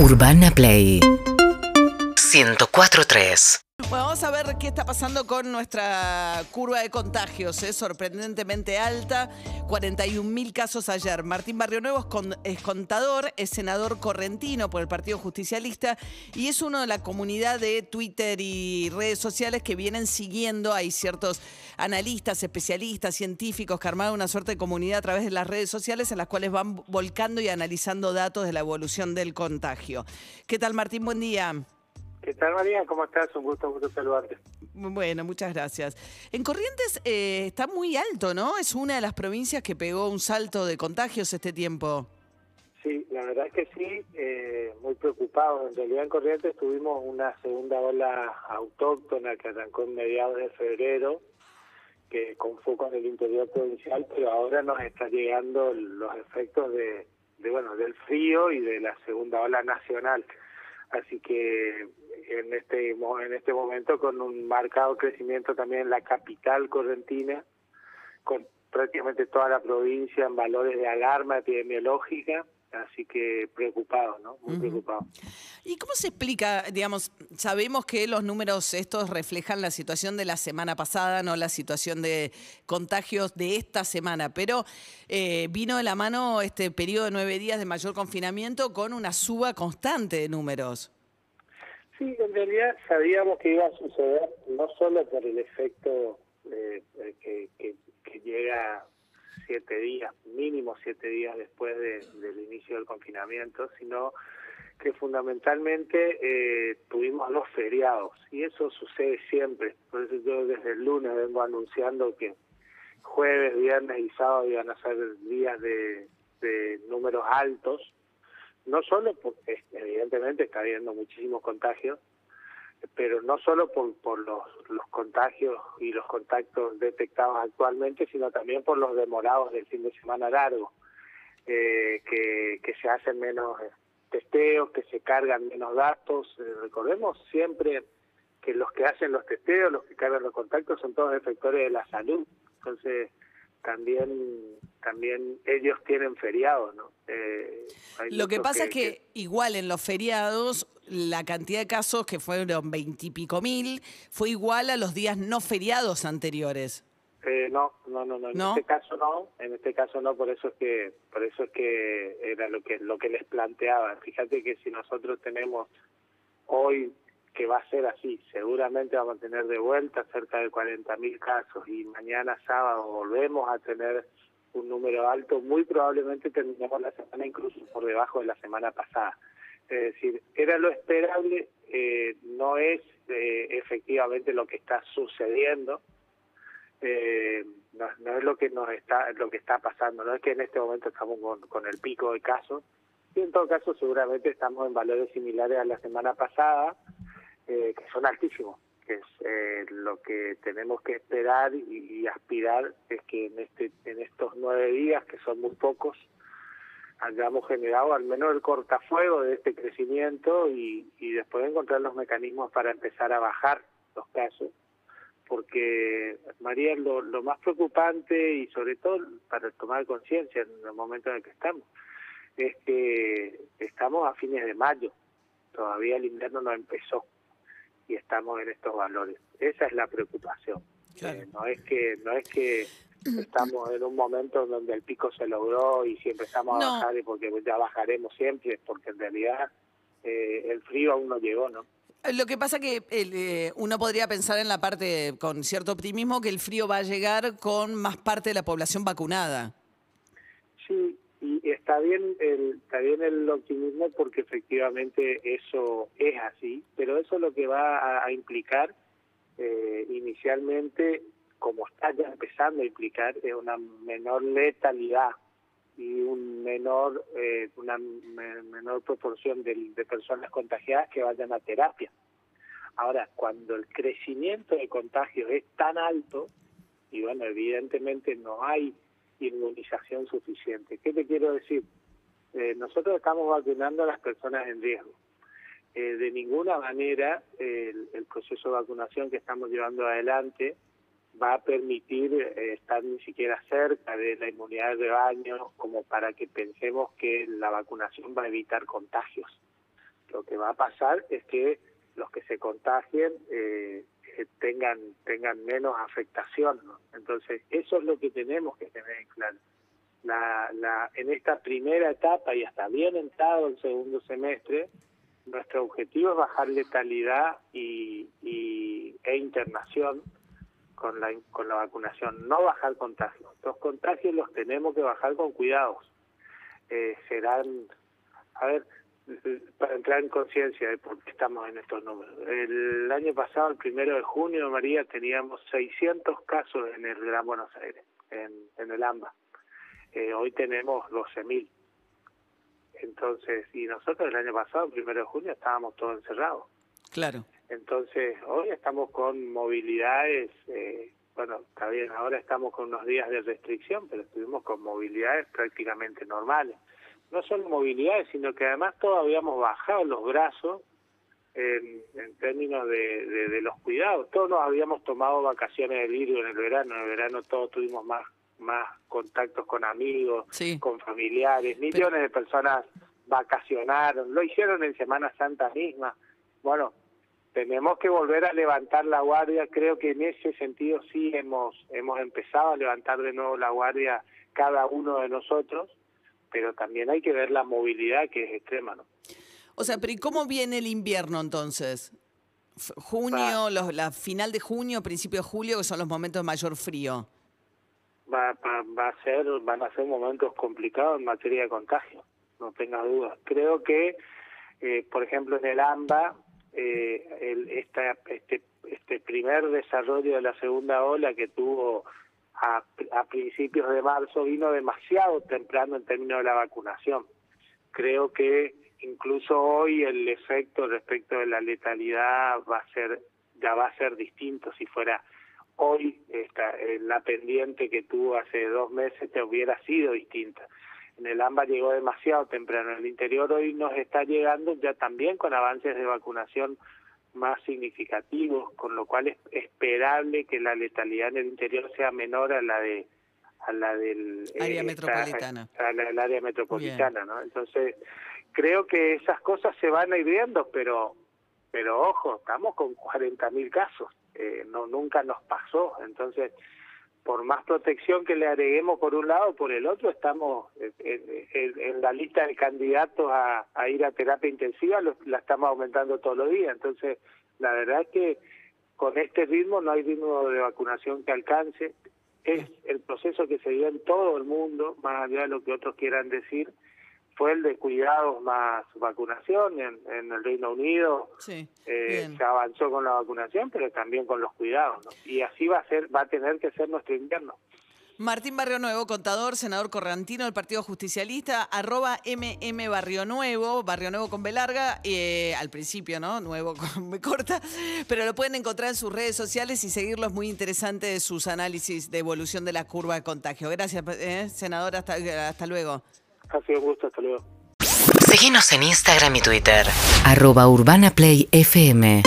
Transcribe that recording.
Urbana Play. 104.3 Bueno, vamos a ver qué está pasando con nuestra curva de contagios. Es sorprendentemente alta. 41.000 casos ayer. Martín Barrio Nuevo es, es contador, es senador correntino por el Partido Justicialista y es uno de la comunidad de Twitter y redes sociales que vienen siguiendo. Hay ciertos analistas, especialistas, científicos que armaron una suerte de comunidad a través de las redes sociales en las cuales van volcando y analizando datos de la evolución del contagio. ¿Qué tal, Martín? Buen día. ¿Qué tal, María? ¿Cómo estás? Un gusto, un gusto saludarte. Bueno, muchas gracias. En Corrientes eh, está muy alto, ¿no? Es una de las provincias que pegó un salto de contagios este tiempo. Sí, la verdad es que sí, eh, muy preocupados. En realidad en Corrientes tuvimos una segunda ola autóctona que arrancó en mediados de febrero, que con foco en el interior provincial, pero ahora nos está llegando los efectos de, de bueno, del frío y de la segunda ola nacional. Así que en este en este momento con un marcado crecimiento también en la capital correntina, con prácticamente toda la provincia en valores de alarma epidemiológica, así que preocupados, ¿no? Muy preocupados. ¿Y cómo se explica, digamos, sabemos que los números estos reflejan la situación de la semana pasada, no la situación de contagios de esta semana, pero eh, vino de la mano este periodo de nueve días de mayor confinamiento con una suba constante de números. Sí, en realidad sabíamos que iba a suceder, no solo por el efecto eh, eh, que, que, que llega siete días, mínimo siete días después de- del inicio del confinamiento, sino que fundamentalmente eh, tuvimos los feriados y eso sucede siempre. Por eso yo desde el lunes vengo anunciando que jueves, viernes y sábado iban a ser días de, de números altos, no solo porque evidentemente está habiendo muchísimos contagios, pero no solo por, por los, los contagios y los contactos detectados actualmente, sino también por los demorados del fin de semana largo, eh, que, que se hacen menos eh, testeos, que se cargan menos datos. Eh, recordemos siempre que los que hacen los testeos, los que cargan los contactos, son todos efectores de la salud. Entonces, también también ellos tienen feriados, ¿no? Eh, Lo que pasa es que igual en los feriados la cantidad de casos que fueron veintipico mil fue igual a los días no feriados anteriores. Eh, no, no, no, no. En ¿No? este caso no. En este caso no. Por eso es que, por eso es que era lo que lo que les planteaba. Fíjate que si nosotros tenemos hoy que va a ser así, seguramente vamos a tener de vuelta cerca de 40 mil casos y mañana sábado volvemos a tener un número alto. Muy probablemente terminemos la semana incluso por debajo de la semana pasada. Es decir, era lo esperable, eh, no es eh, efectivamente lo que está sucediendo. Eh, no, no es lo que nos está lo que está pasando. No es que en este momento estamos con, con el pico de casos. Y en todo caso seguramente estamos en valores similares a la semana pasada eh, que son altísimos que es eh, lo que tenemos que esperar y, aspirar es que en este en estos nueve días que son muy pocos hayamos generado al menos el cortafuego de este crecimiento y, y después encontrar los mecanismos para empezar a bajar los casos porque María lo, lo más preocupante y sobre todo para tomar conciencia en el momento en el que estamos es que estamos a fines de mayo todavía el invierno no empezó y estamos en estos valores esa es la preocupación Claro. Eh, no es que no es que estamos en un momento donde el pico se logró y si empezamos No. a bajar es porque ya bajaremos siempre porque en realidad eh, el frío aún no llegó no Lo que pasa que eh, uno podría pensar en la parte con cierto optimismo que el frío va a llegar con más parte de la población vacunada. Está bien el está bien el optimismo porque efectivamente eso es así, pero eso lo que va a, implicar eh, inicialmente, como está ya empezando a implicar, es una menor letalidad y un menor eh, una me- menor proporción de personas contagiadas que vayan a terapia. Ahora, cuando el crecimiento de contagios es tan alto, y bueno, evidentemente no hay inmunización suficiente. ¿Qué te quiero decir? Eh, nosotros estamos vacunando a las personas en riesgo. Eh, de ninguna manera el, el proceso de vacunación que estamos llevando adelante va a permitir eh, estar ni siquiera cerca de la inmunidad de rebaño como para que pensemos que la vacunación va a evitar contagios. lo que va a pasar es que los que se contagien eh, tengan tengan menos afectación. Entonces, eso es lo que tenemos que tener en claro. La, la, en esta primera etapa y hasta bien entrado el segundo semestre, nuestro objetivo es bajar letalidad y, y, e internación con la, con la vacunación, no bajar contagios. Los contagios los tenemos que bajar con cuidados. Eh, serán, a ver, para entrar en conciencia de por qué estamos en estos números. El año pasado, el primero de junio, María, teníamos 600 casos en el Gran Buenos Aires, en, en el AMBA. Eh, hoy tenemos 12.000. Entonces, y nosotros el año pasado, el primero de junio, estábamos todos encerrados. Claro. Entonces, hoy estamos con movilidades, eh, bueno, está bien, ahora estamos con unos días de restricción, pero estuvimos con movilidades prácticamente normales no solo movilidades, sino que además todos habíamos bajado los brazos en, en términos de, de, los cuidados. Todos nos habíamos tomado vacaciones de virus en el verano. En el verano todos tuvimos más más contactos con amigos, con familiares. Millones de personas vacacionaron. Lo hicieron en Semana Santa misma. Bueno, tenemos que volver a levantar la guardia. Creo que en ese sentido sí hemos hemos empezado a levantar de nuevo la guardia cada uno de nosotros pero también hay que ver la movilidad que es extrema, ¿no? O sea, pero ¿y cómo viene el invierno entonces? Junio, la final de junio, principio de julio, que son los momentos de mayor frío. Va, va, a ser, van a ser momentos complicados en materia de contagio, no tengas dudas. Creo que, eh, por ejemplo, en el AMBA, eh, el, esta, este, este primer desarrollo de la segunda ola que tuvo a, a principios de marzo vino demasiado temprano en términos de la vacunación. Creo que incluso hoy el efecto respecto de la letalidad va a ser ya va a ser distinto si fuera hoy esta, la pendiente que tuvo hace dos meses te hubiera sido distinta. En el AMBA llegó demasiado temprano. En el interior hoy nos está llegando ya también con avances de vacunación más significativos, con lo cual es esperable que la letalidad en el interior sea menor a la de a la del área eh, metropolitana, a, la del área metropolitana, ¿no? Entonces creo que esas cosas se van a ir viendo, pero pero ojo, estamos con 40.000 casos, eh, no nunca nos pasó, entonces por más protección que le agreguemos por un lado, por el otro, estamos en, la lista de candidatos a, ir a terapia intensiva, la estamos aumentando todos los días. Entonces, la verdad es que con este ritmo no hay ritmo de vacunación que alcance. Es el proceso que se dio en todo el mundo, más allá de lo que otros quieran decir, fue el de cuidados más vacunación en, en el Reino Unido. Sí, eh, se avanzó con la vacunación, pero también con los cuidados. Y así va a ser, va a tener que ser nuestro invierno. Martín Barrio Nuevo, contador, senador correntino del Partido Justicialista, arroba MM Barrio Nuevo, Barrio Nuevo con B larga, eh, al principio, ¿no? Nuevo con B corta, pero lo pueden encontrar en sus redes sociales y seguirlos, muy interesante sus análisis de evolución de la curva de contagio. Gracias, eh, senador, hasta, hasta luego. Ha sido un gusto, hasta luego. Síguenos en Instagram y Twitter. Arroba Urbana Play FM.